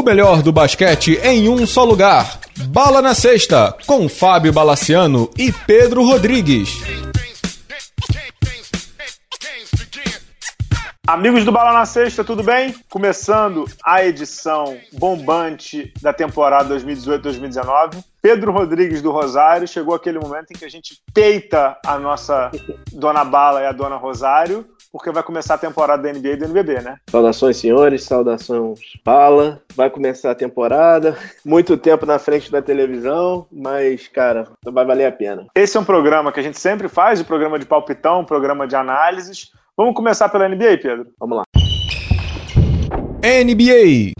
O melhor do basquete em um só lugar. Bala na Sexta, com Fábio Balaciano e Pedro Rodrigues. Amigos do Bala na Sexta, tudo bem? Começando a edição bombante da temporada 2018-2019. Pedro Rodrigues do Rosário, chegou aquele momento em que a gente peita a nossa Dona Bala e a Dona Rosário porque vai começar a temporada da NBA e do NBB, né? Saudações, senhores, saudações, Bala. Vai começar a temporada, muito tempo na frente da televisão, mas, cara, vai valer a pena. Esse é um programa que a gente sempre faz, o um programa de palpitão, um programa de análises. Vamos começar pela NBA, Pedro? Vamos lá. NBA.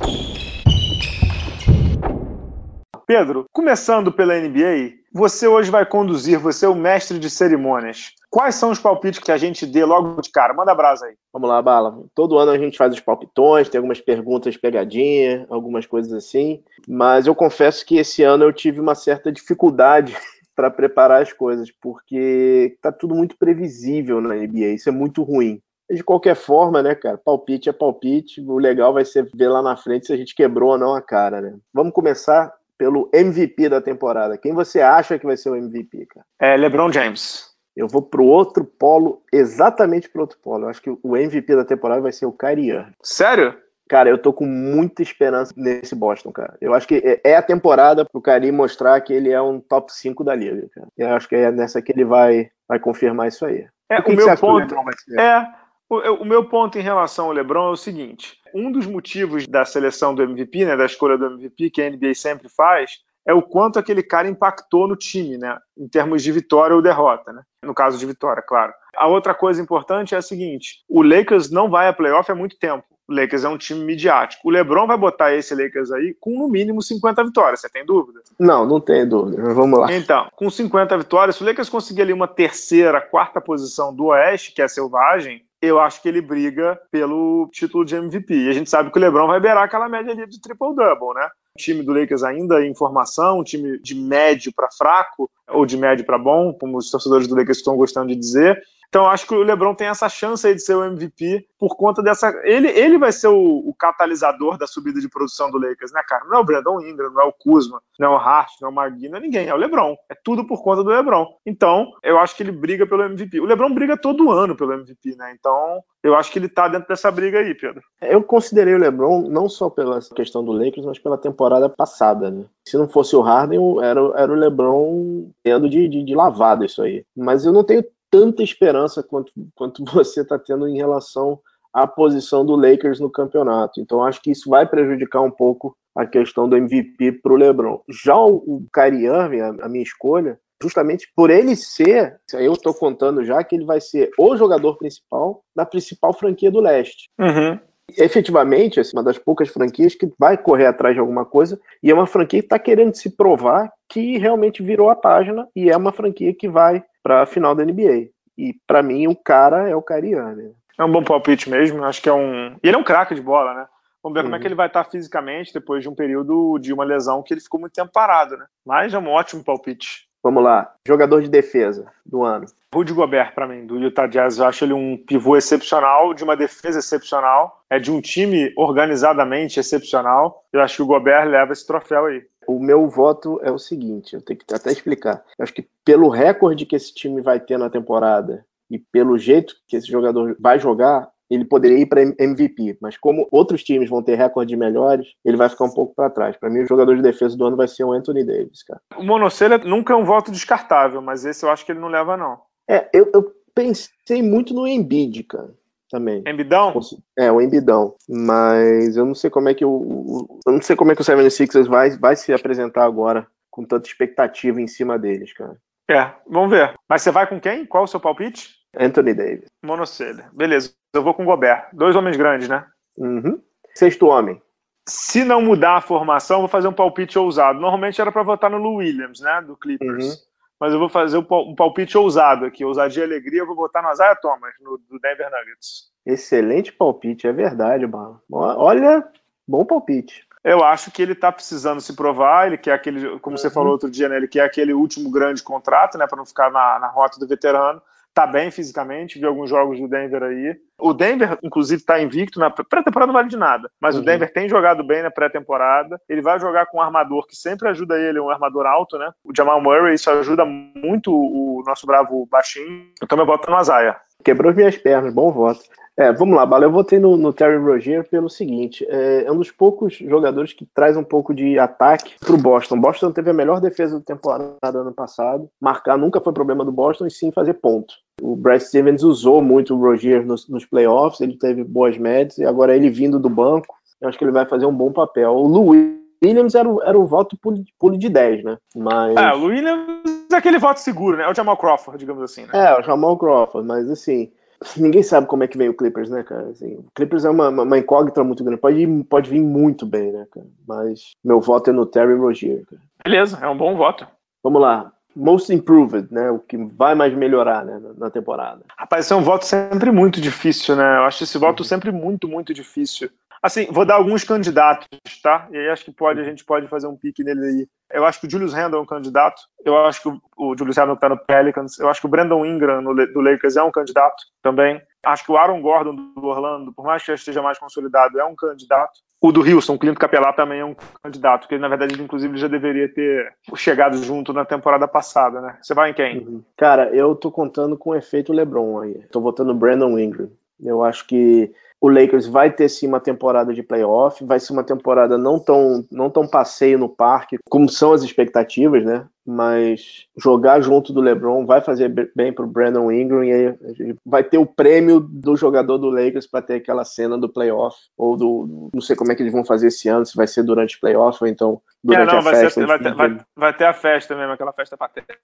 Pedro, começando pela NBA, você hoje vai conduzir, você é o mestre de cerimônias. Quais são os palpites que a gente dê logo de cara? Manda brasa aí. Vamos lá, Bala. Todo ano a gente faz os palpitões, tem algumas perguntas pegadinha, algumas coisas assim. Mas eu confesso que esse ano eu tive uma certa dificuldade para preparar as coisas, porque tá tudo muito previsível na NBA. Isso é muito ruim. De qualquer forma, né, cara? Palpite é palpite. O legal vai ser ver lá na frente se a gente quebrou ou não a cara, né? Vamos começar pelo MVP da temporada. Quem você acha que vai ser o MVP, cara? É LeBron James. Eu vou pro outro polo, exatamente pro outro polo. Eu acho que o MVP da temporada vai ser o Kyrie. Sério? Cara, eu tô com muita esperança nesse Boston, cara. Eu acho que é a temporada pro Kyrie mostrar que ele é um top 5 da liga, cara. Eu acho que é nessa que ele vai, vai confirmar isso aí. É, o, o meu ponto é o, meu ponto em relação ao LeBron é o seguinte: um dos motivos da seleção do MVP, né, da escolha do MVP, que a NBA sempre faz, é o quanto aquele cara impactou no time, né, em termos de vitória ou derrota, né? No caso de vitória, claro. A outra coisa importante é a seguinte: o Lakers não vai a playoff há muito tempo. O Lakers é um time midiático. O LeBron vai botar esse Lakers aí com no mínimo 50 vitórias. Você tem dúvida? Não, não tenho dúvida. Vamos lá. Então, com 50 vitórias, se o Lakers conseguir ali uma terceira, quarta posição do Oeste, que é selvagem, eu acho que ele briga pelo título de MVP. E a gente sabe que o LeBron vai beirar aquela média ali de triple-double, né? O time do Lakers ainda em formação, um time de médio para fraco, ou de médio para bom, como os torcedores do Lakers estão gostando de dizer. Então, acho que o LeBron tem essa chance aí de ser o MVP por conta dessa. Ele, ele vai ser o, o, catalisador da subida de produção do Lakers, né, cara? Não é o Brandon Ingram, não é o Kuzma, não é o Hart, não é o Magui, não é ninguém, é o LeBron. É tudo por conta do LeBron. Então, eu acho que ele briga pelo MVP. O LeBron briga todo ano pelo MVP, né? Então, eu acho que ele tá dentro dessa briga aí, Pedro. Eu considerei o LeBron não só pela questão do Lakers, mas pela temporada passada, né? Se não fosse o Harden, era, era o LeBron tendo de, de, de lavada isso aí. Mas eu não tenho tanta esperança quanto, quanto você está tendo em relação à posição do Lakers no campeonato. Então acho que isso vai prejudicar um pouco a questão do MVP para o LeBron. Já o, Kyrie a, a minha escolha, justamente por ele ser, eu estou contando já que ele vai ser o jogador principal da principal franquia do leste. Uhum. Efetivamente, é uma das poucas franquias que vai correr atrás de alguma coisa e é uma franquia que está querendo se provar que realmente virou a página e é uma franquia que vai para a final da NBA. E para mim o cara é o Irving. É um bom palpite mesmo, acho que é um. E ele é um craque de bola, né? Vamos ver uhum. como é que uhum. ele vai estar fisicamente depois de um período de uma lesão que ele ficou muito tempo parado, né? Mas é um ótimo palpite. Vamos lá. Jogador de defesa do ano. Rudy Gobert, para mim, do Utah Jazz. Eu acho ele um pivô excepcional, de uma defesa excepcional, é de um time organizadamente excepcional. Eu acho que o Gobert leva esse troféu aí. O meu voto é o seguinte, eu tenho que até explicar. Eu acho que pelo recorde que esse time vai ter na temporada e pelo jeito que esse jogador vai jogar, ele poderia ir para MVP, mas como outros times vão ter recordes melhores, ele vai ficar um pouco para trás. Para mim, o jogador de defesa do ano vai ser o Anthony Davis, cara. O Monocelha nunca é um voto descartável, mas esse eu acho que ele não leva, não. É, eu, eu pensei muito no Embiid, cara também. Embidão? É, o Embidão. Mas eu não sei como é que o. Eu não sei como é que o 76ers vai, vai se apresentar agora com tanta expectativa em cima deles, cara. É, vamos ver. Mas você vai com quem? Qual o seu palpite? Anthony Davis. Monocelha. Beleza. Eu vou com o Gobert. Dois homens grandes, né? Uhum. Sexto homem. Se não mudar a formação, vou fazer um palpite ousado. Normalmente era para votar no Lou Williams, né? Do Clippers. Uhum mas eu vou fazer um palpite ousado aqui, ousadia e alegria, eu vou botar no Isaiah Thomas, no, do Denver Nuggets. Excelente palpite, é verdade, Bala. Olha, bom palpite. Eu acho que ele tá precisando se provar, ele quer aquele, como uhum. você falou outro dia, né, ele quer aquele último grande contrato, né, para não ficar na, na rota do veterano, tá bem fisicamente, vi alguns jogos do Denver aí. O Denver, inclusive, tá invicto na pré-temporada, não vale de nada. Mas uhum. o Denver tem jogado bem na pré-temporada. Ele vai jogar com um armador que sempre ajuda ele, um armador alto, né? O Jamal Murray, isso ajuda muito o nosso bravo baixinho. Então eu boto no Azaia. Quebrou as minhas pernas, bom voto. É, vamos lá, Bala. Eu votei no, no Terry Rozier pelo seguinte: é, é, um dos poucos jogadores que traz um pouco de ataque para o Boston. Boston teve a melhor defesa da temporada ano passado. Marcar nunca foi problema do Boston, e sim fazer ponto. O Brad Stevens usou muito o Rozier nos, nos playoffs, ele teve boas médias, e agora ele vindo do banco, eu acho que ele vai fazer um bom papel. O Luiz Williams era o, era o voto pulo de 10, né? Mas... É, o Williams é aquele voto seguro, né? É o Jamal Crawford, digamos assim. Né? É, o Jamal Crawford, mas assim, ninguém sabe como é que vem o Clippers, né, cara? Assim, o Clippers é uma, uma incógnita muito grande. Pode, ir, pode vir muito bem, né, cara? Mas meu voto é no Terry Rozier, cara. Beleza, é um bom voto. Vamos lá. Most Improved, né? O que vai mais melhorar né, na temporada. Rapaz, esse é um voto sempre muito difícil, né? Eu acho esse voto uhum. sempre muito, muito difícil. Assim, vou dar alguns candidatos, tá? E aí acho que pode, a gente pode fazer um pique nele aí. Eu acho que o Julius Randle é um candidato. Eu acho que o, Julius Randle está no Pelicans. Eu acho que o Brandon Ingram do Lakers é um candidato também. Acho que o Aaron Gordon do Orlando, por mais que esteja mais consolidado, é um candidato. O do Houston, o Clint Capelá, também é um candidato, porque na verdade ele inclusive já deveria ter chegado junto na temporada passada, né? Você vai em quem? Uhum. Cara, eu tô contando com o efeito LeBron aí. Tô votando Brandon Ingram. Eu acho que o Lakers vai ter sim uma temporada de playoff, vai ser uma temporada não tão, não tão passeio no parque, como são as expectativas, né? Mas jogar junto do LeBron vai fazer bem pro Brandon Ingram e aí vai ter o prêmio do jogador do Lakers para ter aquela cena do playoff ou do não sei como é que eles vão fazer esse ano, se vai ser durante o playoff ou então durante é, não, a vai festa. Ser, vai, ter, vai, vai, ter a festa mesmo, aquela festa patética.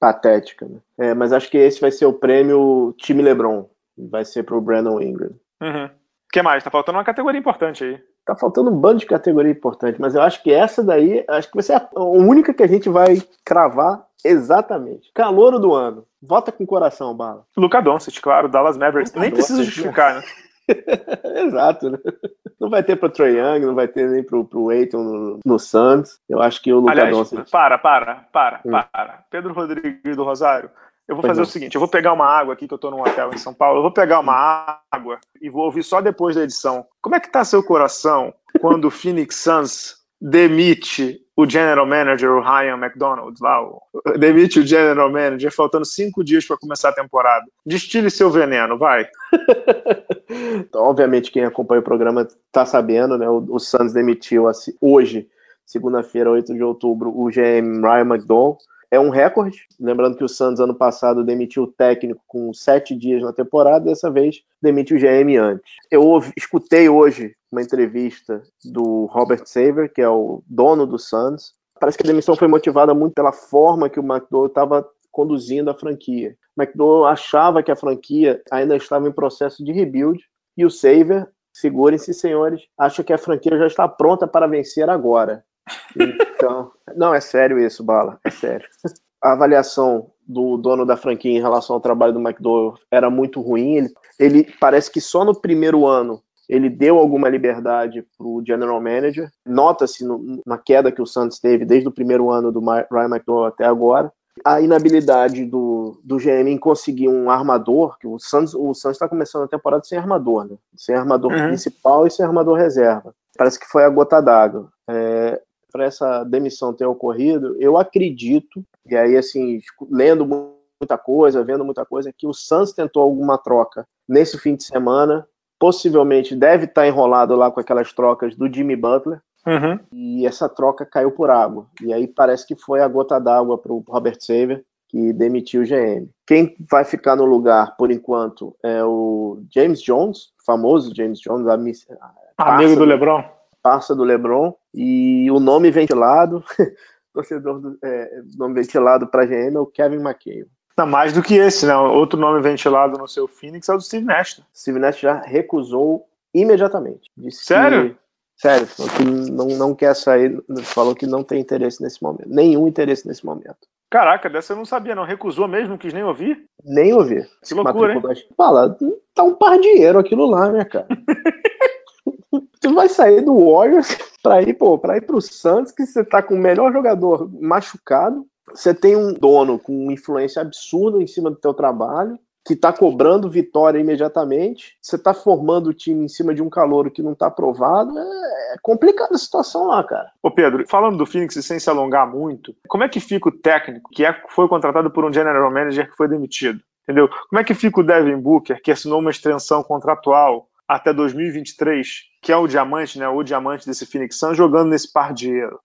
Patética, né? É, mas acho que esse vai ser o prêmio time LeBron. Vai ser pro Brandon Ingram. Uhum. O que mais? Tá faltando uma categoria importante aí. Tá faltando um bando de categoria importante, mas eu acho que essa daí, acho que vai ser a única que a gente vai cravar exatamente. Calouro do ano. Vota com coração, Bala. Luca Doncic, claro, Dallas Mavericks. Luka Nem precisa justificar, né? Exato, né? Não vai ter pro Trae Young, não vai ter nem pro, pro Aiton no, no Suns. Eu acho que o Luca Aliás, Doncic... Para, para, para, hum. para. Pedro Rodrigues do Rosário. Eu vou fazer o seguinte: eu vou pegar uma água aqui, que eu estou num hotel em São Paulo, eu vou pegar uma água e vou ouvir só depois da edição. Como é que tá seu coração quando o Phoenix Suns demite o general manager, o Ryan McDonald, lá, o, demite o general manager, faltando cinco dias para começar a temporada. Destile seu veneno, vai. então, obviamente, quem acompanha o programa está sabendo, né? O, o Suns demitiu hoje, segunda-feira, 8 de outubro, o GM Ryan McDonald é um recorde. Lembrando que o Santos ano passado demitiu o técnico com sete dias na temporada, dessa vez demitiu o GM antes. Eu ouvi, escutei hoje uma entrevista do Robert Saver, que é o dono do Suns. Parece que a demissão foi motivada muito pela forma que o McDowell estava conduzindo a franquia. O McDowell achava que a franquia ainda estava em processo de rebuild e o Saver, segurem-se senhores, acha que a franquia já está pronta para vencer agora. Então, não, é sério isso, Bala, é sério. A avaliação do dono da franquia em relação ao trabalho do McDowell era muito ruim. Ele, ele parece que só no primeiro ano ele deu alguma liberdade para o general manager. Nota-se na queda que o Santos teve desde o primeiro ano do Ryan McDowell até agora. A inabilidade do, do GM em conseguir um armador, que o Santos o está começando a temporada sem armador, né? Sem armador uhum. principal e sem armador reserva. Parece que foi a gota d'água. É, para essa demissão ter ocorrido, eu acredito, e aí assim, lendo muita coisa, vendo muita coisa, que o Suns tentou alguma troca nesse fim de semana, possivelmente deve estar enrolado lá com aquelas trocas do Jimmy Butler, uhum. e essa troca caiu por água. E aí parece que foi a gota d'água para o Robert Saver, que demitiu o GM. Quem vai ficar no lugar, por enquanto, é o James Jones, famoso James Jones, amigo do LeBron parça do LeBron e o nome ventilado, torcedor do é, nome ventilado para GM é o Kevin McHale. Não, mais do que esse, né? Outro nome ventilado no seu Phoenix é o do Steve Nash. Steve Nash já recusou imediatamente. Disse Sério? Que, sério, que não, não quer sair, falou que não tem interesse nesse momento. Nenhum interesse nesse momento. Caraca, dessa eu não sabia, não. Recusou mesmo, não quis nem ouvir? Nem ouvir. Que loucura, hein? Fala, tá um par de dinheiro aquilo lá, né, cara? tu vai sair do Warriors para ir, pô, para ir pro Santos, que você tá com o melhor jogador machucado, você tem um dono com uma influência absurda em cima do teu trabalho, que está cobrando vitória imediatamente, você está formando o time em cima de um calouro que não está aprovado, é, é complicada a situação lá, cara. Ô Pedro, falando do Phoenix sem se alongar muito, como é que fica o técnico que é, foi contratado por um general manager que foi demitido? Entendeu? Como é que fica o Devin Booker, que assinou uma extensão contratual até 2023, que é o diamante, né, o diamante desse Phoenix Suns, jogando nesse par de dinheiro?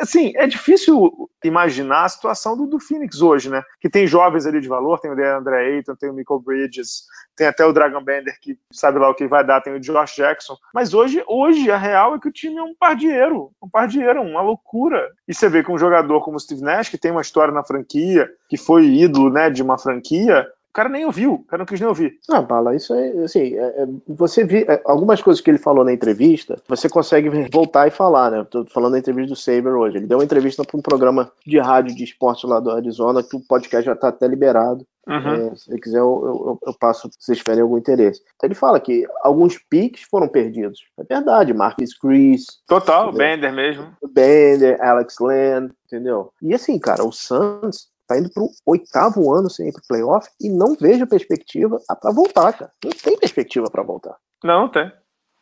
assim, é difícil imaginar a situação do, do Phoenix hoje, né? Que tem jovens ali de valor, tem o André Ayton, tem o Michael Bridges, tem até o Dragon Bender que sabe lá o que vai dar, tem o Josh Jackson. Mas hoje, hoje a real é que o time é um pardieiro, um pardieiro, uma loucura. E você vê que um jogador como o Steve Nash, que tem uma história na franquia, que foi ídolo, né, de uma franquia, o cara nem ouviu, o cara não quis nem ouvir. Ah, Bala, isso é assim. É, é, você viu é, algumas coisas que ele falou na entrevista, você consegue voltar e falar, né? Tô falando da entrevista do Saber hoje. Ele deu uma entrevista para um programa de rádio de esporte lá do Arizona, que o podcast já está até liberado. Uhum. É, se quiser, eu, eu, eu passo se vocês tiverem algum interesse. Então ele fala que alguns piques foram perdidos. É verdade, Marcus Chris. Total, entendeu? Bender mesmo. Bender, Alex Land, entendeu? E assim, cara, o Suns Tá indo pro oitavo ano sem ir pro playoff e não vejo perspectiva para voltar, cara. Não tem perspectiva para voltar. Não, tem.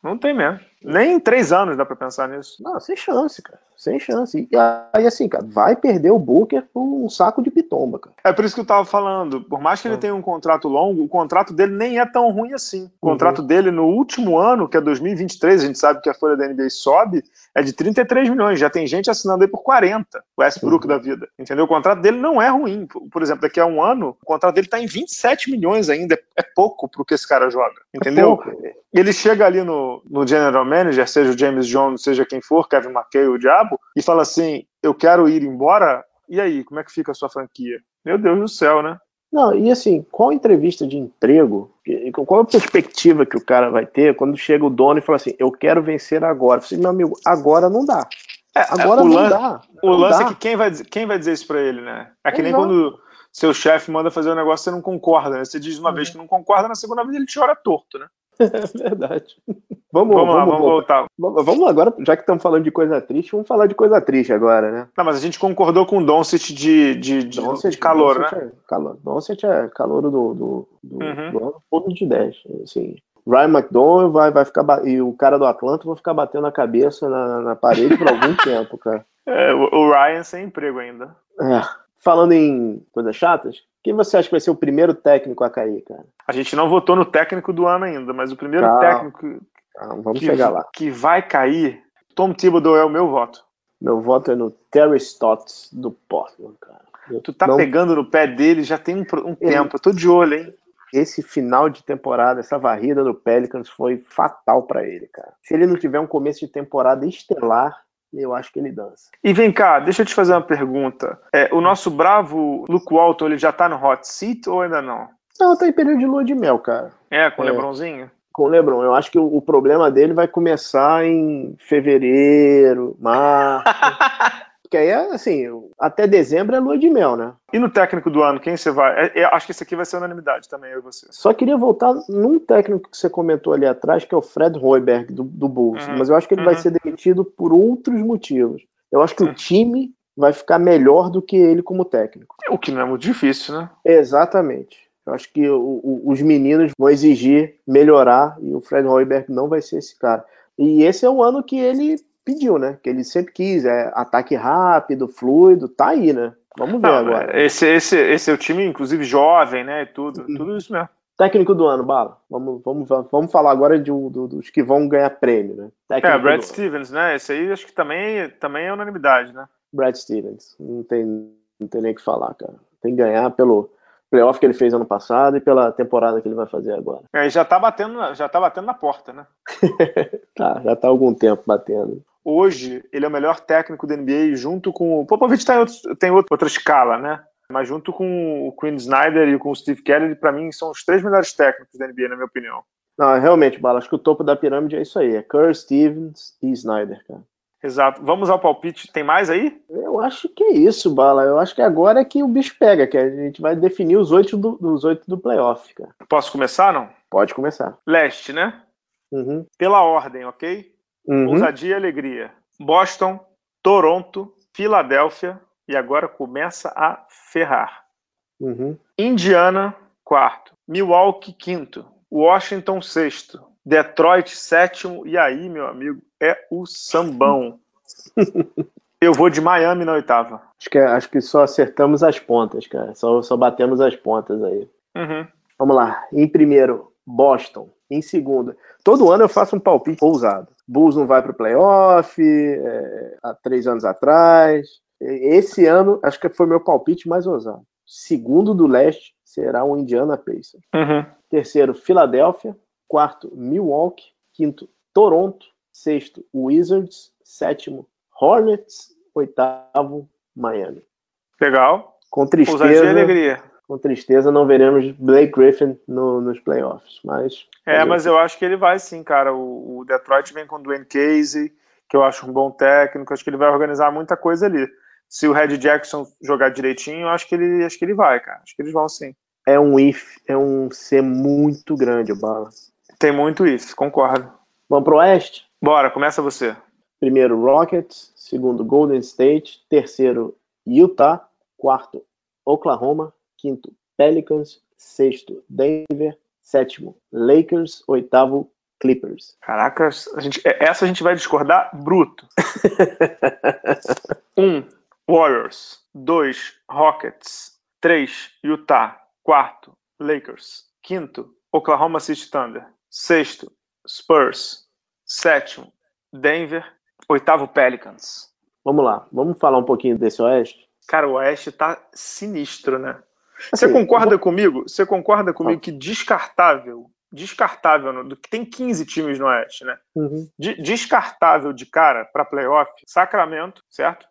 Não tem mesmo. Nem em três anos dá pra pensar nisso. Não, sem chance, cara. Sem chance. E aí, assim, cara, vai perder o Booker por um saco de pitomba, cara. É por isso que eu tava falando. Por mais que ele é. tenha um contrato longo, o contrato dele nem é tão ruim assim. O contrato uhum. dele no último ano, que é 2023, a gente sabe que a folha da NBA sobe, é de 33 milhões. Já tem gente assinando aí por 40, o Westbrook uhum. da vida. Entendeu? O contrato dele não é ruim. Por exemplo, daqui a um ano, o contrato dele tá em 27 milhões ainda. É pouco pro que esse cara joga. É entendeu? É ele chega ali no, no General Manager, seja o James Jones, seja quem for, Kevin McKay, o diabo, e fala assim: eu quero ir embora, e aí, como é que fica a sua franquia? Meu Deus do céu, né? Não, e assim, qual entrevista de emprego, qual a perspectiva que o cara vai ter quando chega o dono e fala assim, eu quero vencer agora? Eu falei, meu amigo, agora não dá. É, agora não lance, dá. O lance dá. é que quem vai, quem vai dizer isso pra ele, né? É que nem quando seu chefe manda fazer um negócio você não concorda, né? Você diz uma uhum. vez que não concorda, na segunda vez ele te ora torto, né? É verdade. Vamos, vamos, lá, vamos voltar. Vamos, vamos agora, já que estamos falando de coisa triste, vamos falar de coisa triste agora, né? Não, mas a gente concordou com o Doncic de, de, de, Doncic, de calor, Doncic né? É calor. Doncic é calor do, do, do, uhum. do ano todo de 10. Assim, Ryan McDonald vai, vai ficar e o cara do Atlanta vão ficar batendo a cabeça na, na parede por algum tempo, cara. É, o, o Ryan sem emprego ainda. É. Falando em coisas chatas, quem você acha que vai ser o primeiro técnico a cair, cara? A gente não votou no técnico do ano ainda, mas o primeiro Calma. técnico Calma, vamos que, chegar lá. que vai cair, Tom Thibodeau é o meu voto. Meu voto é no Terry Stotts do Portland, cara. Eu tu tá não... pegando no pé dele já tem um, um tempo, eu tô de olho, hein? Esse final de temporada, essa varrida do Pelicans foi fatal para ele, cara. Se ele não tiver um começo de temporada estelar, eu acho que ele dança. E vem cá, deixa eu te fazer uma pergunta. É, o nosso bravo Luke Walton, ele já tá no hot seat ou ainda não? Não, tá em período de lua de mel, cara. É, com o é, Lebronzinho? Com o Lebron. Eu acho que o, o problema dele vai começar em fevereiro, março. Porque aí, assim, até dezembro é lua de mel, né? E no técnico do ano, quem você vai? É, é, acho que esse aqui vai ser unanimidade também, eu e você. Só queria voltar num técnico que você comentou ali atrás, que é o Fred Hoiberg, do, do Bulls. Uhum. Mas eu acho que ele uhum. vai ser demitido por outros motivos. Eu acho que uhum. o time vai ficar melhor do que ele como técnico. O que não é muito difícil, né? Exatamente. Eu acho que o, o, os meninos vão exigir melhorar e o Fred Hoiberg não vai ser esse cara. E esse é o ano que ele pediu, né? Que ele sempre quis, é ataque rápido, fluido, tá aí, né? Vamos ver Não, agora. Esse, esse, esse é o time, inclusive, jovem, né? Tudo, uhum. tudo isso mesmo. Técnico do ano, Bala. Vamos, vamos, vamos falar agora de, do, dos que vão ganhar prêmio, né? Técnico é, Brad Stevens, né? Esse aí acho que também, também é unanimidade, né? Brad Stevens. Não tem, não tem nem o que falar, cara. Tem que ganhar pelo playoff que ele fez ano passado e pela temporada que ele vai fazer agora. É, já tá batendo, já tá batendo na porta, né? tá, já tá há algum tempo batendo hoje ele é o melhor técnico da NBA junto com o Popovich tem, outro, outra escala, né? Mas junto com o Quinn Snyder e com o Steve Kelly, para mim são os três melhores técnicos da NBA, na minha opinião. Não, realmente, Bala, acho que o topo da pirâmide é isso aí, é Kerr, Stevens e Snyder, cara. Exato. Vamos ao palpite. Tem mais aí? Eu acho que é isso, Bala. Eu acho que agora é que o bicho pega, que a gente vai definir os oito do, dos oito do playoff, cara. Posso começar, não? Pode começar. Leste, né? Uhum. Pela ordem, ok? Uhum. Ousadia e alegria. Boston, Toronto, Filadélfia, e agora começa a ferrar. Uhum. Indiana, quarto. Milwaukee, quinto. Washington, sexto. Detroit, sétimo. E aí, meu amigo, é o sambão. Eu vou de Miami na oitava. Acho que, acho que só acertamos as pontas, cara. Só, só batemos as pontas aí. Uhum. Vamos lá. Em primeiro, Boston. Em segundo, todo ano eu faço um palpite ousado. Bulls não vai para o playoff, é, há três anos atrás. Esse ano, acho que foi meu palpite mais ousado. Segundo do leste será o Indiana Pacers. Uhum. Terceiro, Filadélfia. Quarto, Milwaukee. Quinto, Toronto. Sexto, Wizards. Sétimo, Hornets. Oitavo, Miami. Legal. Com Ousadia e tristeza, alegria. Com tristeza não veremos Blake Griffin no- nos playoffs, mas É, mas eu acho que ele vai sim, cara. O, o Detroit vem com o Dwayne Casey, que eu acho um bom técnico. Acho que ele vai organizar muita coisa ali. Se o Red Jackson jogar direitinho, eu acho que ele, acho que ele vai, cara. Acho que eles vão sim. é um if, é um C muito grande o bala. Tem muito isso, concordo. Vamos pro oeste? Bora, começa você. Primeiro Rockets, segundo Golden State, terceiro Utah, quarto Oklahoma, quinto Pelicans, sexto Denver, sétimo Lakers, oitavo Clippers. Caraca, a gente, é, essa a gente vai discordar bruto. Um, Warriors. Dois, Rockets. Três, Utah. Quarto, Lakers. Quinto, Oklahoma City Thunder. Sexto, Spurs. Sétimo, Denver. Oitavo, Pelicans. Vamos lá, vamos falar um pouquinho desse oeste? Cara, o Oeste tá sinistro, né? Você Assim, concorda comigo? Você concorda comigo Ah. que descartável, descartável, no- que tem 15 times no Oeste, né? Uhum. De- descartável de cara para playoff, Sacramento, certo?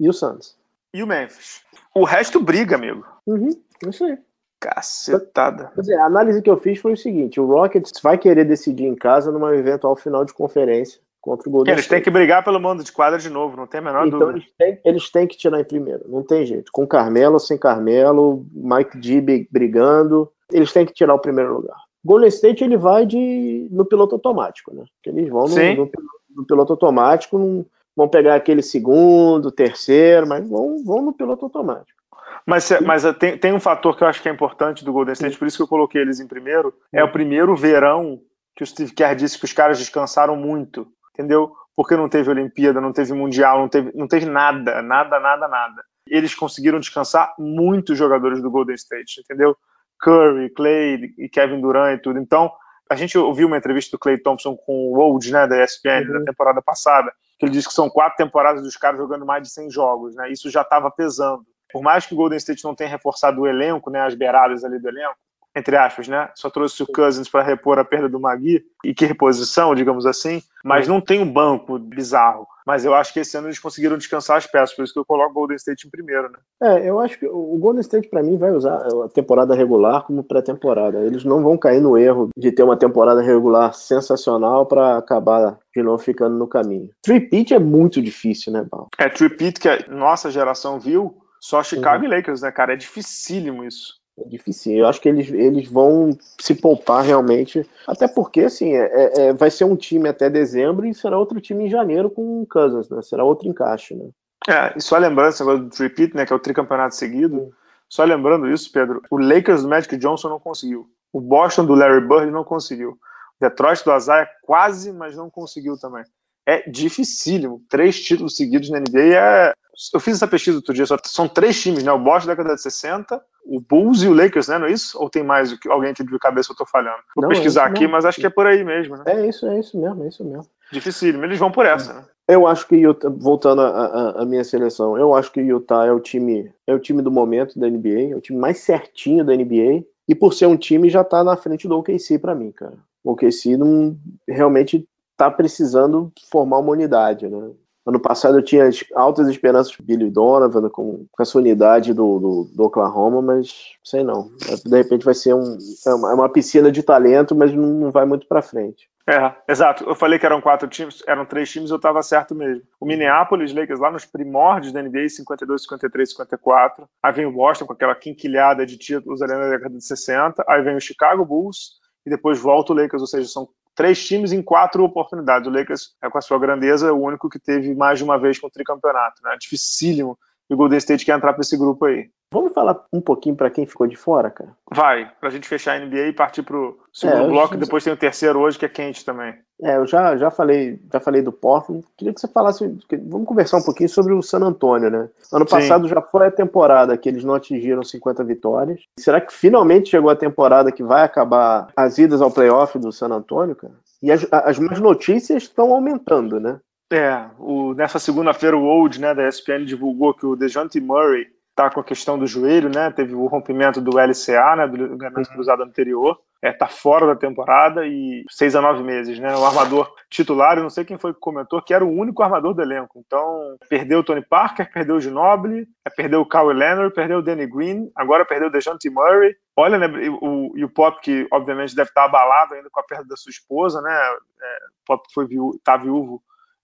E o Suns? E o Memphis. O resto briga, amigo. Uhum. Isso aí. Cacetada. Quer dizer, a análise que eu fiz foi o seguinte: o Rockets vai querer decidir em casa numa eventual final de conferência contra o Golden Eles têm State. que brigar pelo mando de quadra de novo, não tem a menor Então dúvida. eles têm, eles têm que tirar em primeiro, não tem jeito. Com Carmelo sem Carmelo, Mike bri- brigando, eles têm que tirar o primeiro lugar. Golden State ele vai de no piloto automático, né? Porque eles vão no, Sim. no piloto- no piloto automático, não vão pegar aquele segundo, terceiro, mas vão, vão no piloto automático. Mas, mas eh, tem, tem um fator que eu acho que é importante do Golden State, por isso que eu coloquei eles em primeiro. É o primeiro verão que o Steve Kerr disse que os caras descansaram muito, entendeu? Porque não teve Olimpíada, não teve Mundial, não teve, não teve nada, nada, nada, nada. Eles conseguiram descansar muitos jogadores do Golden State, entendeu? Curry, Clay e Kevin Durant e tudo. Então, a gente ouviu uma entrevista do Clay Thompson com o Woj, né, da ESPN, Uhum. da temporada passada, que ele disse que são quatro temporadas dos caras jogando mais de 100 jogos, né? Isso já estava pesando. Por mais que o Golden State não tenha reforçado o elenco, né, as beiradas ali do elenco, entre aspas, né? Só trouxe o Cousins para repor a perda do Magui, e que reposição, digamos assim, mas não tem um banco bizarro. Mas eu acho que esse ano eles conseguiram descansar as peças, por isso que eu coloco o Golden State em primeiro, né? É, eu acho que o Golden State, para mim, vai usar a temporada regular como pré-temporada. Eles não vão cair no erro de ter uma temporada regular sensacional para acabar de novo ficando no caminho. Three-peat é muito difícil, né, Bal? É tripit que a nossa geração viu, só Chicago e Lakers, né, cara? É dificílimo isso. É difícil. Eu acho que eles, eles vão se poupar realmente. Até porque, assim, é, é- é- vai ser um time até dezembro e será outro time em janeiro com o Cousins, né? Será outro encaixe, né? É, e só lembrando esse negócio do tripit, né, que é o tricampeonato seguido, só lembrando isso, Pedro, o Lakers do Magic Johnson não conseguiu. O Boston do Larry Bird não conseguiu. O Detroit do Isaiah quase, mas não conseguiu também. É dificílimo. Três títulos seguidos na NBA é... Eu fiz essa pesquisa outro dia, só são três times, né? O Boston da década de 60, o Bulls e o Lakers, né? Não é isso? Ou tem mais o que- alguém que de cabeça eu tô falhando? Vou Não, é pesquisar isso aqui, mesmo. mas acho que é por aí mesmo, né? É isso, é isso mesmo, é isso mesmo. Dificílimo. Eles vão por essa, né? Eu acho que Utah, voltando à minha seleção, eu acho que Utah é o time, é o time do momento da NBA, é o time mais certinho da NBA, e por ser um time já tá na frente do OKC pra mim, cara. O OKC não realmente tá precisando formar uma unidade, né? Ano passado eu tinha as altas esperanças de Billy Donovan com, com essa unidade do, do, do Oklahoma, mas sei não. De repente vai ser um, é uma, é uma piscina de talento, mas não, não vai muito pra frente. É, exato. Eu falei que eram quatro times, eram três times, eu estava certo mesmo. O Minneapolis Lakers lá nos primórdios da NBA, 52, 53, 54. Aí vem o Boston com aquela quinquilhada de títulos ali na década de 60. Aí vem o Chicago Bulls e depois volta o Lakers, ou seja, são três times em quatro oportunidades. O Lakers, é, com a sua grandeza, o único que teve mais de uma vez com o tricampeonato, né? Dificílimo e o Golden State quer entrar para esse grupo aí. Vamos falar um pouquinho para quem ficou de fora, cara? Vai, para a gente fechar a NBA e partir para o segundo é, bloco, e depois tem o terceiro hoje, que é quente também. É, eu já, já, falei, já falei do Portland. Queria que você falasse. Vamos conversar um pouquinho sobre o San Antonio, né? Ano Sim. passado já foi a temporada que eles não atingiram 50 vitórias. Será que finalmente chegou a temporada que vai acabar as idas ao playoff do San Antonio, cara? E as, as más notícias estão aumentando, né? É, o, nessa segunda-feira o Old, né, da ESPN divulgou que o DeJounte Murray tá com a questão do joelho, né? Teve o rompimento do LCA, né? Do ligamento uhum. cruzado anterior. É, tá fora da temporada e seis a nove meses, né? O armador titular, eu não sei quem foi que comentou, que era o único armador do elenco. Então, perdeu o Tony Parker, perdeu o Ginobili, é, perdeu o Kawhi Leonard, perdeu o Danny Green, agora perdeu o DeJounte Murray. Olha, né, o, e o Pop, que obviamente deve estar abalado ainda com a perda da sua esposa, né? É, o Pop foi viú tá viúvo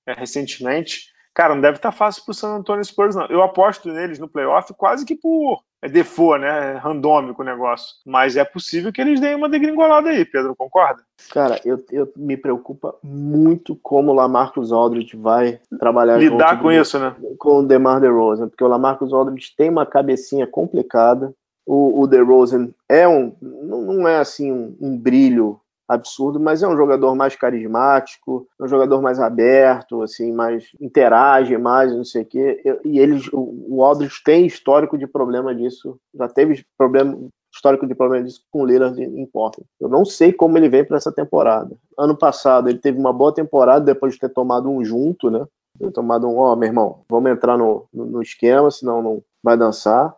é, recentemente cara, não deve estar tá fácil pro San Antonio Spurs, não. Eu aposto neles no playoff quase que por é default, né? É randômico o negócio. Mas é possível que eles deem uma degringolada aí, Pedro, concorda? Cara, eu, eu me preocupa muito como o Lamarcus Aldridge vai trabalhar Lidar com isso, né? Com o DeMar DeRozan, porque o Lamarcus Aldridge tem uma cabecinha complicada. O, o DeRozan é um, não é assim um, um brilho absurdo, mas é um jogador mais carismático, é um jogador mais aberto, assim, mais interage mais, não sei o quê. E eles, o Aldridge tem histórico de problema disso, já teve problema histórico de problema disso com o Lillard em Portland. Eu não sei como ele vem para essa temporada. Ano passado ele teve uma boa temporada depois de ter tomado um junto, né? Ter tomado um, ó, oh, meu irmão, vamos entrar no, no, esquema, senão não vai dançar.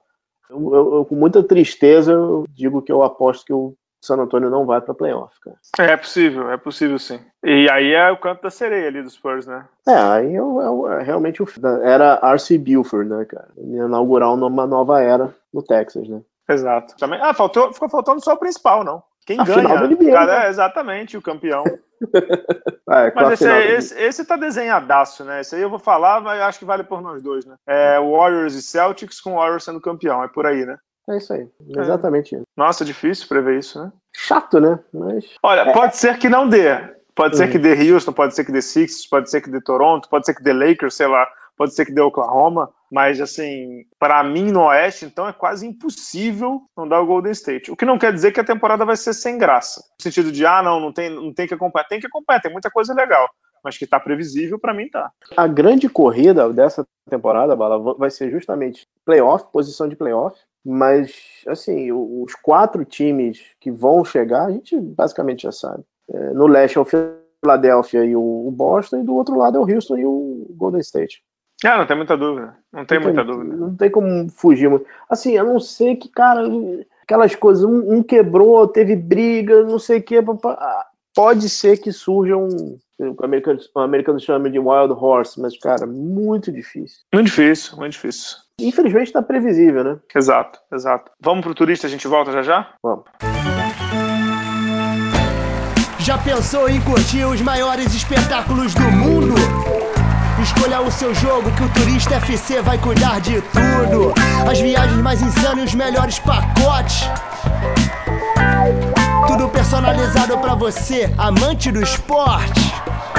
Eu, eu, eu, com muita tristeza, eu digo que eu aposto que o San Antonio não vai para playoff, cara. É possível, é possível sim. E aí é o canto da sereia ali dos Spurs, né? É, aí é, é, é realmente o era R.C. Buford, né, cara? Inaugurar uma nova era no Texas, né? Exato. Também, ah, faltou, ficou faltando só o principal, não. Quem a ganha? Final NBA, cara, né? é exatamente o campeão. é, mas esse, esse, esse, tá desenhadaço, né? Esse aí eu vou falar, mas acho que vale por nós dois, né? É Warriors e Celtics com o Warriors sendo campeão, é por aí, né? É isso aí, é. exatamente isso. Nossa, difícil prever isso, né? Chato, né? Mas... Olha, é. pode ser que não dê. Pode ser uhum. que dê Houston, pode ser que dê Sixers, pode ser que dê Toronto, pode ser que dê Lakers, sei lá, pode ser que dê Oklahoma, mas assim, para mim no Oeste, então é quase impossível não dar o Golden State. O que não quer dizer que a temporada vai ser sem graça. No sentido de, ah, não, não tem, não tem que acompanhar. Tem que acompanhar, tem muita coisa legal mas que está previsível, para mim tá. A grande corrida dessa temporada, Bala, vai ser justamente playoff, posição de playoff, mas assim, os quatro times que vão chegar, a gente basicamente já sabe. É, no leste é o Philadelphia e o Boston, e do outro lado é o Houston e o Golden State. Ah, não tem muita dúvida. Não tem, não muita tem, dúvida. Não tem como fugir muito. Assim, a não ser que, cara, aquelas coisas, um, um quebrou, teve briga, não sei o que, pode ser que surja um, o americano, o americano chama de wild horse, mas, cara, muito difícil. Muito difícil, muito difícil. Infelizmente está previsível, né? Exato, exato. Vamos pro turista, a gente volta já já? Vamos. Já pensou em curtir os maiores espetáculos do mundo? Escolha o seu jogo que o Turista FC vai cuidar de tudo. As viagens mais insanas e os melhores pacotes. Tudo personalizado para você, amante do esporte.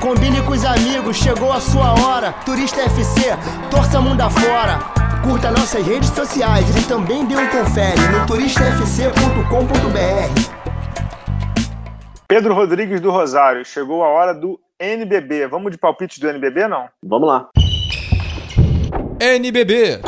Combine com os amigos, chegou a sua hora. Turista FC, torça mundo afora. Curta nossas redes sociais e também dê um confere no turistafc.com.br. Pedro Rodrigues do Rosário, chegou a hora do NBB. Vamos de palpite do NBB, não? Vamos lá. NBB.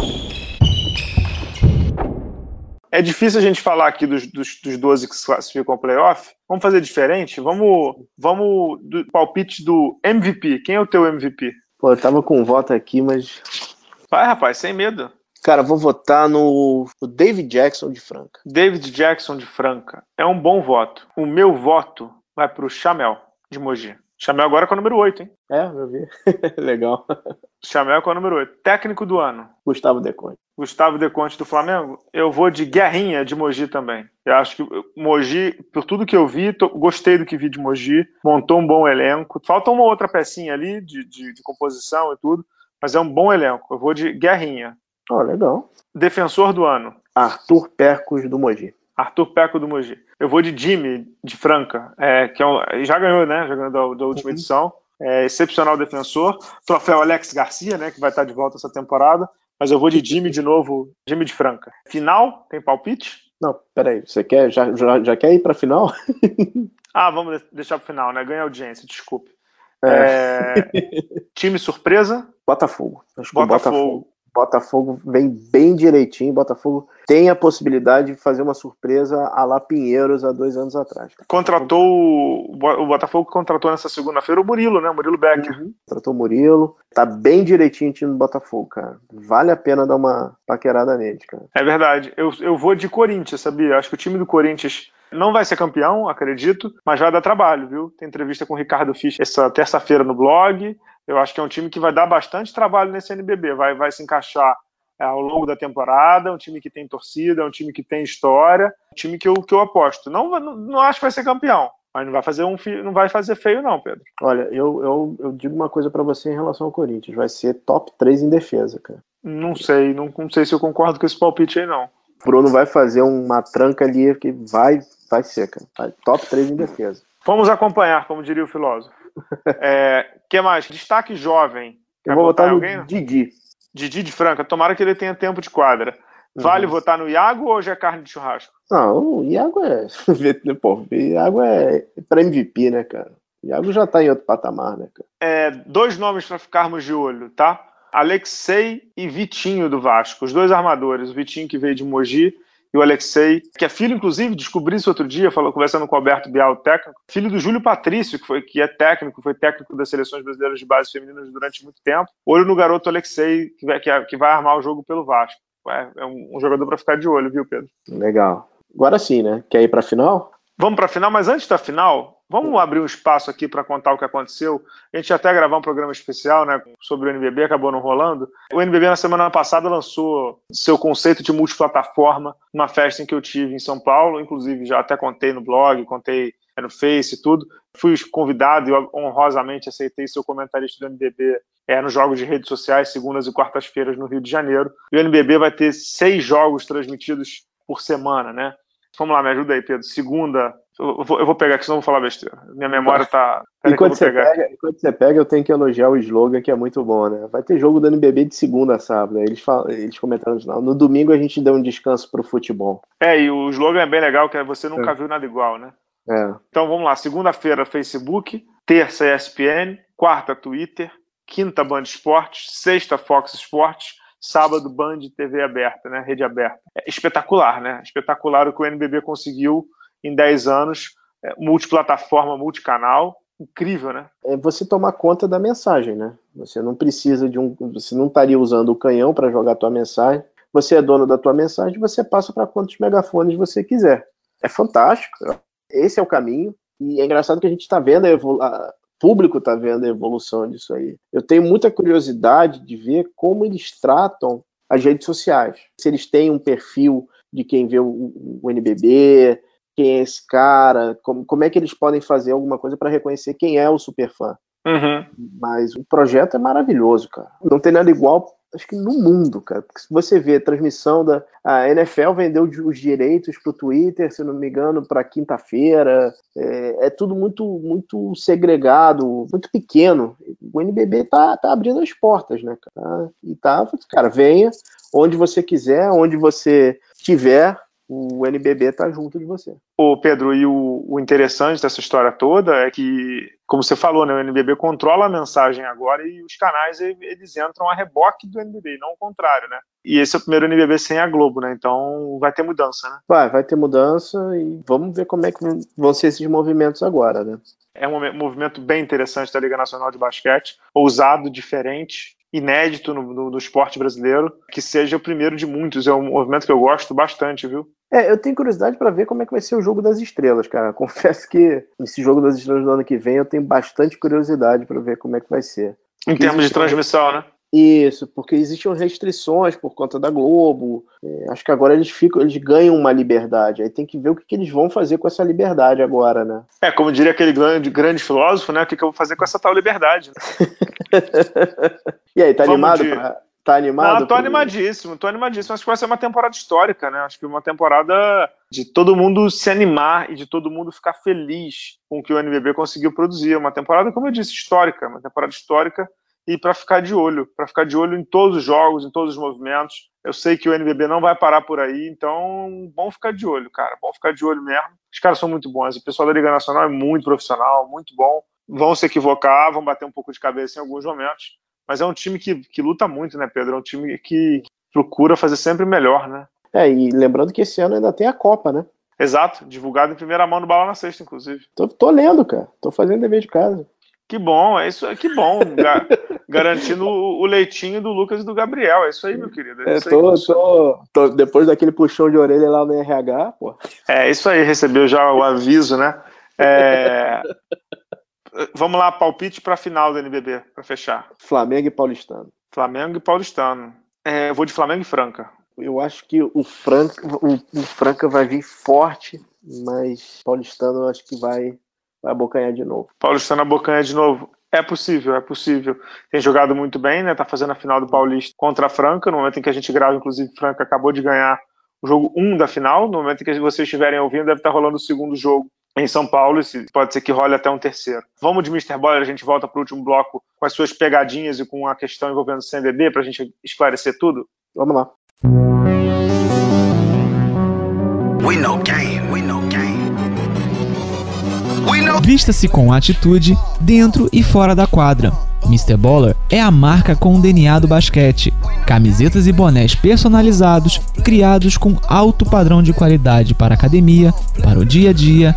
É difícil a gente falar aqui dos, dos, dos 12 que se classificam ao playoff. Vamos fazer diferente? Vamos, vamos do palpite do MVP. Quem é o teu MVP? Pô, eu tava com um voto aqui, mas. Vai, rapaz, sem medo. Cara, vou votar no, no David Jackson de Franca. David Jackson de Franca. É um bom voto. O meu voto vai pro Chamel de Mogi. Chamel agora com o número 8, hein? É, eu vi. Legal. Chamel com o número 8. Técnico do ano. Gustavo Deconte. Gustavo Deconte do Flamengo. Eu vou de Guerrinha de Mogi também. Eu acho que Mogi, por tudo que eu vi, tô, gostei do que vi de Mogi. Montou um bom elenco. Falta uma outra pecinha ali de, de, de composição e tudo, mas é um bom elenco. Eu vou de Guerrinha. Oh, legal. Defensor do ano. Arthur Percos do Mogi. Arthur Peco do Mogi. Eu vou de Jimmy, de Franca, é, que é um, já ganhou, né? Já ganhou da, da última uhum. edição. É, excepcional defensor. Troféu Alex Garcia, né? Que vai estar de volta essa temporada. Mas eu vou de Jimmy de novo, Jimmy de Franca. Final, tem palpite? Não, peraí. Você quer, já, já, já quer ir para final? ah, vamos deixar para final, né? Ganha audiência, desculpe. É. É... time surpresa? Botafogo. Acho Botafogo. Botafogo. Botafogo vem bem direitinho. Botafogo tem a possibilidade de fazer uma surpresa a lá Pinheiros há dois anos atrás. Contratou o Botafogo contratou nessa segunda-feira o Murilo, né? O Murilo Becker. Uhum. Contratou o Murilo. Tá bem direitinho o time do Botafogo, cara. Vale a pena dar uma paquerada nele, cara. É verdade. Eu, eu vou de Corinthians, sabia? Acho que o time do Corinthians não vai ser campeão, acredito, mas vai dar trabalho, viu? Tem entrevista com o Ricardo Fisch essa terça-feira no blog. Eu acho que é um time que vai dar bastante trabalho nesse NBB, vai, vai se encaixar é, ao longo da temporada, é um time que tem torcida, é um time que tem história, um time que eu, que eu aposto. Não, não, não acho que vai ser campeão, mas não vai fazer um não vai fazer feio não, Pedro. Olha, eu, eu, eu digo uma coisa para você em relação ao Corinthians, vai ser top 3 em defesa, cara. Não sei, não, não sei se eu concordo com esse palpite aí não. O Bruno vai fazer uma tranca ali que vai vai ser, cara. Vai, top 3 em defesa. Vamos acompanhar, como diria o filósofo. É, que mais? Destaque jovem. Quer eu vou votar no alguém? Didi. Didi de Franca. Tomara que ele tenha tempo de quadra. Vale uhum. votar no Iago ou hoje é carne de churrasco? Não, o Iago é. Pô, Iago é para MVP, né, cara? O Iago já tá em outro patamar, né, cara? É, dois nomes para ficarmos de olho, tá? Alexei e Vitinho do Vasco, os dois armadores. O Vitinho que veio de Mogi e o Alexei, que é filho, inclusive, descobri isso outro dia, falou, conversando com o Alberto Bial, técnico, filho do Júlio Patrício, que, foi, que é técnico, foi técnico das seleções brasileiras de base femininas durante muito tempo. Olho no garoto Alexei, que vai, que, é, vai armar o jogo pelo Vasco. É, é um, um jogador para ficar de olho, viu, Pedro? Legal. Agora sim, né? Quer ir para a final? Vamos para a final, mas antes da final, Vamos abrir um espaço aqui para contar o que aconteceu. A gente até gravar um programa especial né, sobre o NBB, acabou não rolando. O NBB, na semana passada, lançou seu conceito de multiplataforma, uma festa em que eu tive em São Paulo. Inclusive, já até contei no blog, contei no Face e tudo. Fui convidado e honrosamente aceitei ser comentarista do NBB é, nos jogos de redes sociais, segundas e quartas-feiras no Rio de Janeiro. E o NBB vai ter seis jogos transmitidos por semana, né? Vamos lá, me ajuda aí, Pedro. Segunda, eu vou, eu vou, pegar aqui, senão eu vou falar besteira. Minha memória tá. Enquanto você, pega, enquanto você pega, eu tenho que elogiar o slogan, que é muito bom, né? Vai ter jogo do NBB de segunda a sábado. Né? Eles, falam, eles comentaram no final. No domingo a gente deu um descanso pro futebol. É, e o slogan é bem legal, que é você nunca é. viu nada igual, né? É. Então vamos lá. Segunda-feira, Facebook. Terça, ESPN. Quarta, Twitter. Quinta, Band Esportes. Sexta, Fox Esportes sábado Band TV aberta, né, rede aberta. É espetacular, né? Espetacular o que o NBB conseguiu em 10 anos, é, multiplataforma, multicanal, incrível, né? É você tomar conta da mensagem, né? Você não precisa de um, você não estaria usando o canhão para jogar a tua mensagem. Você é dono da tua mensagem, você passa para quantos megafones você quiser. É fantástico. Esse é o caminho. E é engraçado que a gente está vendo a, público está vendo a evolução disso aí. Eu tenho muita curiosidade de ver como eles tratam as redes sociais. Se eles têm um perfil de quem vê o, o NBB, quem é esse cara, como, como é que eles podem fazer alguma coisa para reconhecer quem é o superfã. Uhum. Mas o projeto é maravilhoso, cara. Não tem nada igual, acho que no mundo, cara. Porque se você vê a transmissão da. A NFL vendeu os direitos para o Twitter, se não me engano, para quinta-feira. É, é, tudo muito, muito segregado, muito pequeno. O NBB tá, tá abrindo as portas, né, cara? E tá, cara, venha onde você quiser, onde você estiver o NBB está junto de você. Ô Pedro, e o, o, interessante dessa história toda é que, como você falou, né, o NBB controla a mensagem agora e os canais eles entram a reboque do NBB, não o contrário, né? E esse é o primeiro NBB sem a Globo, né? Então vai ter mudança, né? Vai, vai ter mudança e vamos ver como é que vão ser esses movimentos agora, né? É um movimento bem interessante da Liga Nacional de Basquete, ousado, diferente, inédito no, no, no, esporte brasileiro, que seja o primeiro de muitos. É um movimento que eu gosto bastante, viu? É, eu tenho curiosidade para ver como é que vai ser o jogo das estrelas, cara. Confesso que esse jogo das estrelas do ano que vem eu tenho bastante curiosidade para ver como é que vai ser. Em termos de transmissão, né? Isso, porque existiam restrições por conta da Globo. É, acho que agora eles ficam, eles ganham uma liberdade. Aí tem que ver o que, que eles vão fazer com essa liberdade agora, né? É, como diria aquele grande, grande filósofo, né? O que, que eu vou fazer com essa tal liberdade? e aí, tá Vamos animado? De... Pra... Tá animado? Não, tô animadíssimo, tô animadíssimo. Acho que vai ser uma temporada histórica, né? Acho que uma temporada de todo mundo se animar e de todo mundo ficar feliz com o que o NBB conseguiu produzir. Uma temporada, como eu disse, histórica, uma temporada histórica e para ficar de olho, para ficar de olho em todos os jogos, em todos os movimentos. Eu sei que o NBB não vai parar por aí, então bom ficar de olho, cara, bom ficar de olho mesmo. Os caras são muito bons, o pessoal da Liga Nacional é muito profissional, muito bom. Vão se equivocar, vão bater um pouco de cabeça em alguns momentos, mas é um time que, que luta muito, né, Pedro? É um time que procura fazer sempre melhor, né? É, e lembrando que esse ano ainda tem a Copa, né? Exato, divulgado em primeira mão no Bala na Sexta, inclusive. Tô, tô lendo, cara. Tô fazendo dever de casa. Que bom, é isso, que bom, garantindo o leitinho do Lucas e do Gabriel, é isso aí, meu querido. É, é tô, tô, tô, depois daquele puxão de orelha lá no RH, pô. É, isso aí, recebeu já o aviso, né? É... Vamos lá, palpite para a final do NBB, para fechar. Flamengo e Paulistano. Flamengo e Paulistano. É, eu vou de Flamengo e Franca. Eu acho que o Franca, o, o Franca vai vir forte, mas Paulistano eu acho que vai vai abocanhar de novo. Paulistano abocanha de novo. É possível, é possível. Tem jogado muito bem, né? Tá fazendo a final do Paulista contra a Franca, no momento em que a gente grava, inclusive, Franca acabou de ganhar o jogo 1 da final. No momento em que vocês estiverem ouvindo, deve estar rolando o segundo jogo em São Paulo, e pode ser que role até um terceiro. Vamos de Mr. Boller, a gente volta para o último bloco com as suas pegadinhas e com a questão envolvendo o CNBB para a gente esclarecer tudo? Vamos lá. We know game. Vista-se com atitude dentro e fora da quadra. Mr. Baller é a marca com o DNA do basquete. Camisetas e bonés personalizados, criados com alto padrão de qualidade para a academia, para o dia a dia,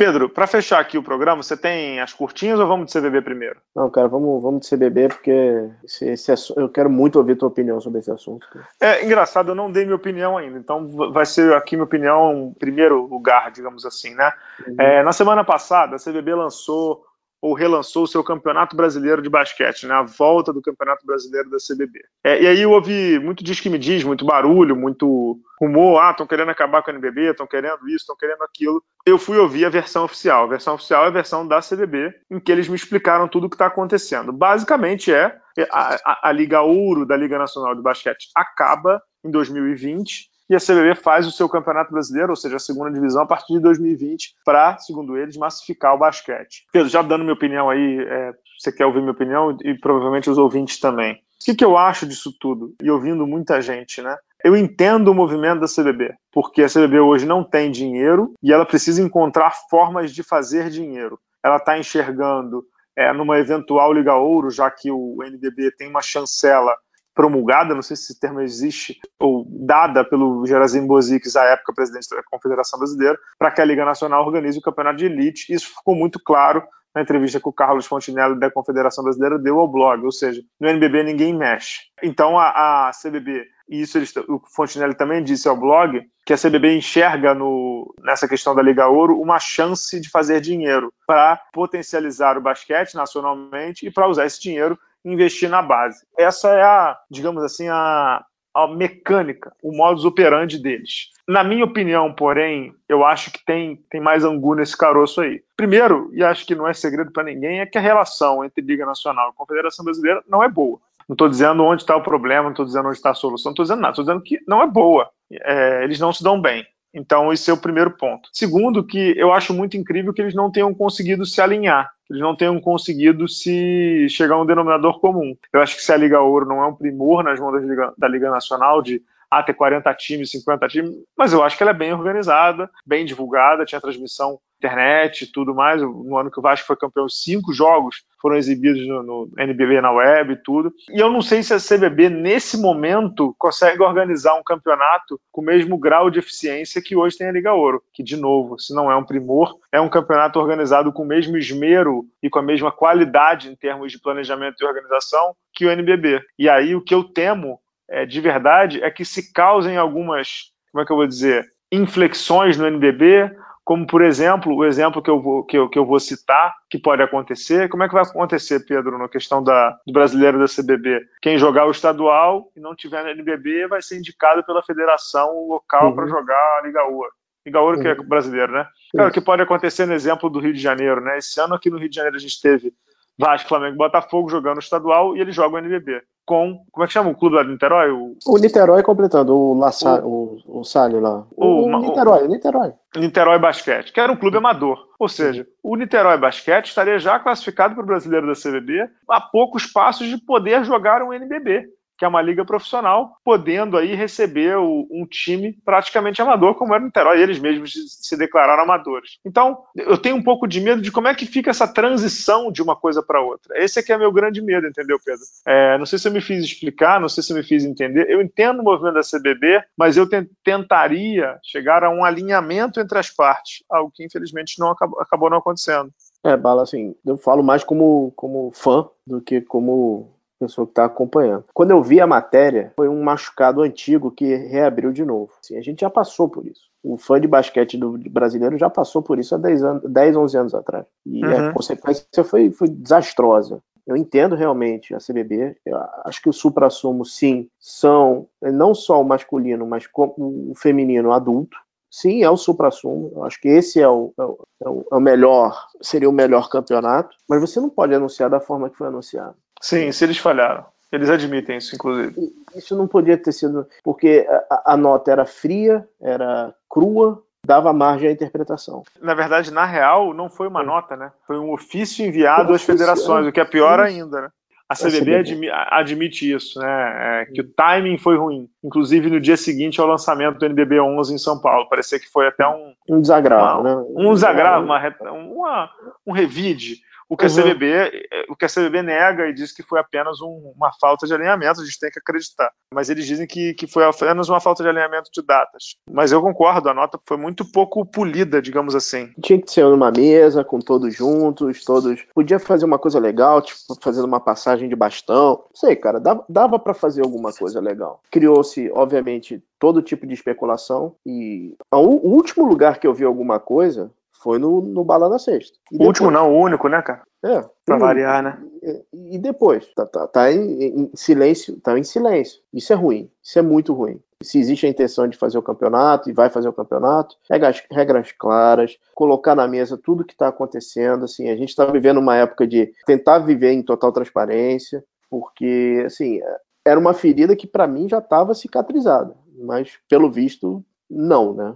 Pedro, para fechar aqui o programa, você tem as curtinhas ou vamos de CBB primeiro? Não, cara, vamos, vamos de CBB porque esse, esse, eu quero muito ouvir tua opinião sobre esse assunto. É engraçado, eu não dei minha opinião ainda, então vai ser aqui minha opinião em primeiro lugar, digamos assim, né? Uhum. É, na semana passada, a CBB lançou ou relançou o seu Campeonato Brasileiro de Basquete, né, a volta do Campeonato Brasileiro da CBB. É, e aí eu ouvi muito diz que me diz, muito barulho, muito rumor, ah, estão querendo acabar com a NBB, estão querendo isso, estão querendo aquilo. Eu fui ouvir a versão oficial. A versão oficial é a versão da CBB, em que eles me explicaram tudo o que está acontecendo. Basicamente é a, a, a Liga Ouro da Liga Nacional de Basquete acaba em 2020 e a CBB faz o seu campeonato brasileiro, ou seja, a segunda divisão, a partir de 2020, para, segundo eles, massificar o basquete. Pedro, já dando minha opinião aí, é, você quer ouvir minha opinião e provavelmente os ouvintes também. O que, que eu acho disso tudo? E ouvindo muita gente, né? Eu entendo o movimento da CBB, porque a CBB hoje não tem dinheiro e ela precisa encontrar formas de fazer dinheiro. Ela está enxergando é, numa eventual Liga Ouro, já que o NBB tem uma chancela promulgada, não sei se esse termo existe, ou dada pelo Gerazim Bozikis, à época presidente da Confederação Brasileira, para que a Liga Nacional organize o campeonato de elite. Isso ficou muito claro na entrevista que o Carlos Fontinelli da Confederação Brasileira deu ao blog, ou seja, no NBB ninguém mexe. Então a, a CBB, e isso eles, o Fontinelli também disse ao blog, que a CBB enxerga no, nessa questão da Liga Ouro uma chance de fazer dinheiro para potencializar o basquete nacionalmente e para usar esse dinheiro investir na base. Essa é a, digamos assim, a, a mecânica, o modus operandi deles. Na minha opinião, porém, eu acho que tem, tem mais angu nesse caroço aí. Primeiro, e acho que não é segredo para ninguém, é que a relação entre Liga Nacional e Confederação Brasileira não é boa. Não estou dizendo onde está o problema, não estou dizendo onde está a solução, não estou dizendo nada, estou dizendo que não é boa. É, eles não se dão bem. Então, esse é o primeiro ponto. Segundo, que eu acho muito incrível que eles não tenham conseguido se alinhar, eles não tenham conseguido se chegar a um denominador comum. Eu acho que se a Liga Ouro não é um primor nas mãos da Liga, da Liga Nacional de a ter 40 times, 50 times, mas eu acho que ela é bem organizada, bem divulgada, tinha transmissão internet e tudo mais. No ano que o Vasco foi campeão, cinco jogos foram exibidos no, no NBB na web e tudo. E eu não sei se a CBB, nesse momento, consegue organizar um campeonato com o mesmo grau de eficiência que hoje tem a Liga Ouro, que, de novo, se não é um primor, é um campeonato organizado com o mesmo esmero e com a mesma qualidade em termos de planejamento e organização que o NBB. E aí o que eu temo, é, de verdade, é que se causem algumas, como é que eu vou dizer, inflexões no NBB como por exemplo, o exemplo que eu vou, que eu, que eu vou citar, que pode acontecer, como é que vai acontecer, Pedro, na questão da, do brasileiro da CBB? Quem jogar o estadual e não tiver na NBB vai ser indicado pela federação local uhum. para jogar a Liga Ouro. Liga Ouro uhum. que é uhum. brasileiro, né? Cara, o que pode acontecer no exemplo do Rio de Janeiro, né? Esse ano aqui no Rio de Janeiro a gente teve Vasco, Flamengo e Botafogo jogando o estadual e eles jogam o NBB. Com, como é que chama o clube lá do Niterói? O, o Niterói completando, o, Laça, o, o, o Salho lá. O, o Niterói, o Niterói. Niterói Basquete, que era um clube amador. Ou seja, o Niterói Basquete estaria já classificado para o brasileiro da CBB a poucos passos de poder jogar um NBB que é uma liga profissional, podendo aí receber o, um time praticamente amador, como era o Niterói, eles mesmos se declararam amadores. Então, eu tenho um pouco de medo de como é que fica essa transição de uma coisa para outra. Esse é que é meu grande medo, entendeu, Pedro? É, não sei se eu me fiz explicar, não sei se eu me fiz entender. Eu entendo o movimento da CBB, mas eu tentaria chegar a um alinhamento entre as partes, algo que infelizmente não acabou, acabou não acontecendo. É, Bala, assim, eu falo mais como, como fã do que como pessoa que está acompanhando. Quando eu vi a matéria, foi um machucado antigo que reabriu de novo. Assim, a gente já passou por isso. O fã de basquete do brasileiro já passou por isso há 10, anos, 10 11 anos atrás. E uhum. a consequência foi, foi desastrosa. Eu entendo realmente a CBB. Eu acho que o supra-sumo, sim, são não só o masculino, mas o feminino adulto. Sim, é o supra-sumo. Eu acho que esse é o, é, o, é o melhor, seria o melhor campeonato. Mas você não pode anunciar da forma que foi anunciado. Sim, se eles falharam. Eles admitem isso, inclusive. Isso não podia ter sido. Porque a, a nota era fria, era crua, dava margem à interpretação. Na verdade, na real, não foi uma nota, né? Foi um ofício enviado um às federações, o que é pior ainda, né? A CBB admi admite isso, né? É, que o timing foi ruim. Inclusive no dia seguinte ao lançamento do NBB 11 em São Paulo. Parecia que foi até um. Um desagravo, uma, né? Um desagravo, uma, uma, um revide. O que, uhum. a CBB, o que a CBB nega e diz que foi apenas um, uma falta de alinhamento, a gente tem que acreditar. Mas eles dizem que, que foi apenas uma falta de alinhamento de datas. Mas eu concordo, a nota foi muito pouco polida, digamos assim. Tinha que ser numa mesa, com todos juntos, todos. Podia fazer uma coisa legal, tipo, fazendo uma passagem de bastão. Não sei, cara, dava, dava para fazer alguma coisa legal. Criou-se, obviamente, todo tipo de especulação. E o último lugar que eu vi alguma coisa foi no, no Bala na Sexta. E o depois, último não, o único, né, cara? É. Pra e, variar, né? E, e depois? Tá, tá, tá em, em, silêncio, tá em silêncio. Isso é ruim. Isso é muito ruim. Se existe a intenção de fazer o campeonato e vai fazer o campeonato, regras, regras claras, colocar na mesa tudo que está acontecendo. Assim, a gente está vivendo uma época de tentar viver em total transparência, porque assim era uma ferida que para mim já estava cicatrizada, mas pelo visto não, né?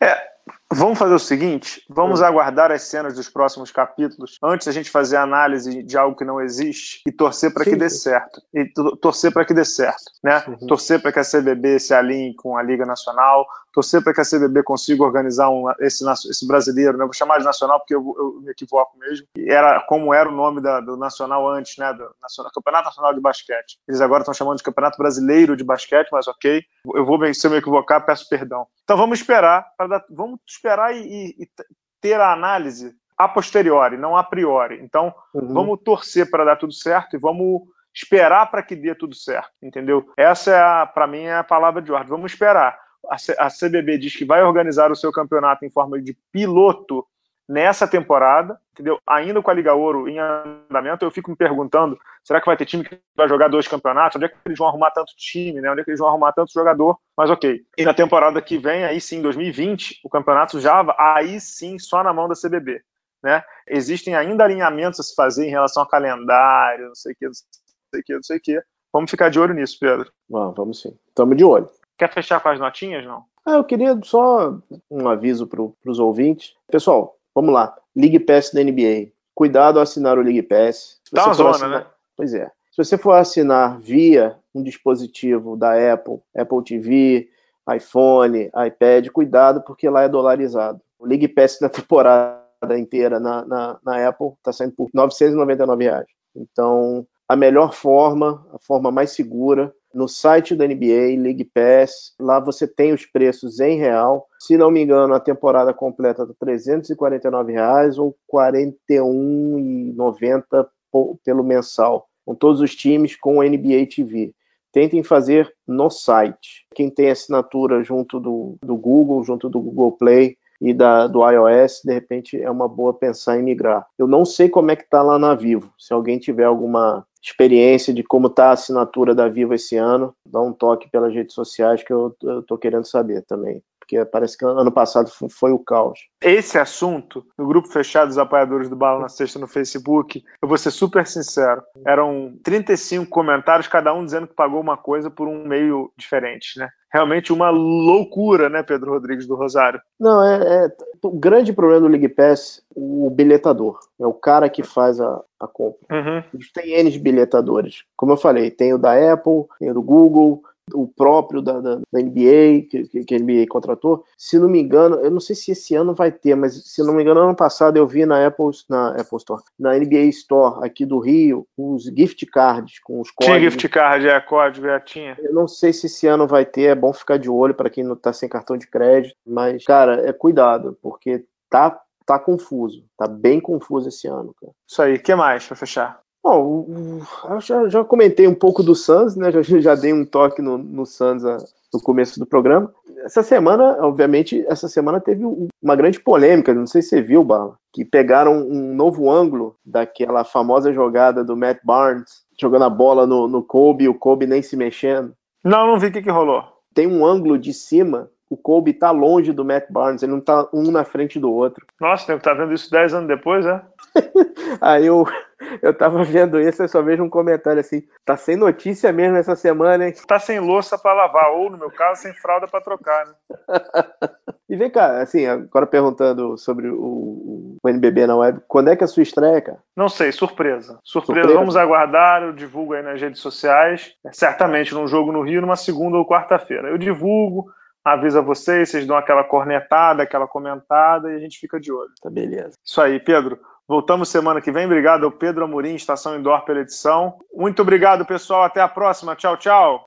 É, Vamos fazer o seguinte: vamos aguardar as cenas dos próximos capítulos antes a gente fazer a análise de algo que não existe e torcer para que dê certo. E torcer para que dê certo, né? Uhum. Torcer para que a CBB se alinhe com a Liga Nacional, torcer para que a CBB consiga organizar um, esse, esse brasileiro, né? Vou chamar de nacional porque eu, eu me equivoco mesmo. Era como era o nome da, do nacional antes, né? Do nacional, Campeonato Nacional de Basquete. Eles agora estão chamando de Campeonato Brasileiro de Basquete, mas ok. Eu vou se eu me equivocar, peço perdão. Então vamos esperar para dar, vamos esperar e, e, ter a análise a posteriori, não a priori. Então uhum. vamos torcer para dar tudo certo e vamos esperar para que dê tudo certo, entendeu? Essa é para mim é a palavra de ordem. Vamos esperar a CBB diz que vai organizar o seu campeonato em forma de piloto nessa temporada, entendeu? Ainda com a Liga Ouro em andamento, eu fico me perguntando, será que vai ter time que vai jogar dois campeonatos? Onde é que eles vão arrumar tanto time, né? Onde é que eles vão arrumar tanto jogador? Mas ok. E na temporada que vem, aí sim, 2020, o campeonato já aí sim só na mão da CBB, né? Existem ainda alinhamentos a se fazer em relação ao calendário, não sei o que, não sei o que, não sei o que. Vamos ficar de olho nisso, Pedro. Vamos, vamos sim. Estamos de olho. Quer fechar com as notinhas, não? Ah, eu queria só um aviso para os ouvintes. Pessoal, vamos lá. League Pass da NBA. Cuidado ao assinar o League Pass. Tá uma zona, assinar... né? Pois é. Se você for assinar via um dispositivo da Apple, Apple TV, iPhone, iPad, cuidado porque lá é dolarizado. O League Pass na temporada inteira na, na, na Apple está saindo por 999 reais. Então, a melhor forma, a forma mais segura, no site da NBA, League Pass, lá você tem os preços em real. Se não me engano, a temporada completa está 349 reais ou R$ 41,90 pelo mensal, com todos os times com NBA TV. Tentem fazer no site. Quem tem assinatura junto do, do Google, junto do Google Play, e da, do iOS, de repente é uma boa pensar em migrar. Eu não sei como é que está lá na Vivo. Se alguém tiver alguma experiência de como está a assinatura da Vivo esse ano, dá um toque pelas redes sociais que eu estou querendo saber também porque parece que ano passado foi o caos. Esse assunto, no grupo fechado dos apoiadores do Bala na Sexta no Facebook, eu vou ser super sincero, eram 35 comentários, cada um dizendo que pagou uma coisa por um meio diferente, né? Realmente uma loucura, né, Pedro Rodrigues do Rosário? Não, é, é o grande problema do League Pass, o bilhetador, é o cara que faz a, a compra. Uhum. Tem N bilhetadores. Como eu falei, tem o da Apple, tem o do Google, o próprio da, da, da NBA, que, que, a NBA contratou. Se não me engano, eu não sei se esse ano vai ter, mas se não me engano, ano passado eu vi na Apple, na Apple Store, na NBA Store aqui do Rio, os gift cards com os códigos. Tinha gift card, é, código, já tinha. Eu não sei se esse ano vai ter, é bom ficar de olho para quem não tá sem cartão de crédito, mas, cara, é cuidado, porque tá tá confuso, tá bem confuso esse ano, cara. Isso aí, o que mais para fechar? Bom, eu já, já, comentei um pouco do Suns, né? Já, já dei um toque no, no Suns a, no começo do programa. Essa semana, obviamente, essa semana teve uma grande polêmica, não sei se você viu, Bala, que pegaram um novo ângulo daquela famosa jogada do Matt Barnes, jogando a bola no, no Kobe, e o Kobe nem se mexendo. Não, não vi o que, que rolou. Tem um ângulo de cima o Kobe tá longe do Matt Barnes, ele não tá um na frente do outro. Nossa, tem que tá vendo isso 10 anos depois, é? Aí eu, eu tava vendo isso, eu só vejo um comentário assim, tá sem notícia mesmo essa semana, hein? Tá sem louça para lavar, ou no meu caso, sem fralda para trocar, né? e vem cá, assim, agora perguntando sobre o, o, NBB na web, quando é que é a sua estreia, cara? Não sei, surpresa. Surpresa, surpresa. vamos aguardar, eu divulgo aí nas redes sociais, certamente num jogo no Rio, numa segunda ou quarta-feira. Eu divulgo, avisa vocês, vocês dão aquela cornetada, aquela comentada e a gente fica de olho. Tá beleza. Isso aí, Pedro. Voltamos semana que vem. Obrigado ao Pedro Amorim, Estação Indoor, pela edição. Muito obrigado, pessoal. Até a próxima. Tchau, tchau.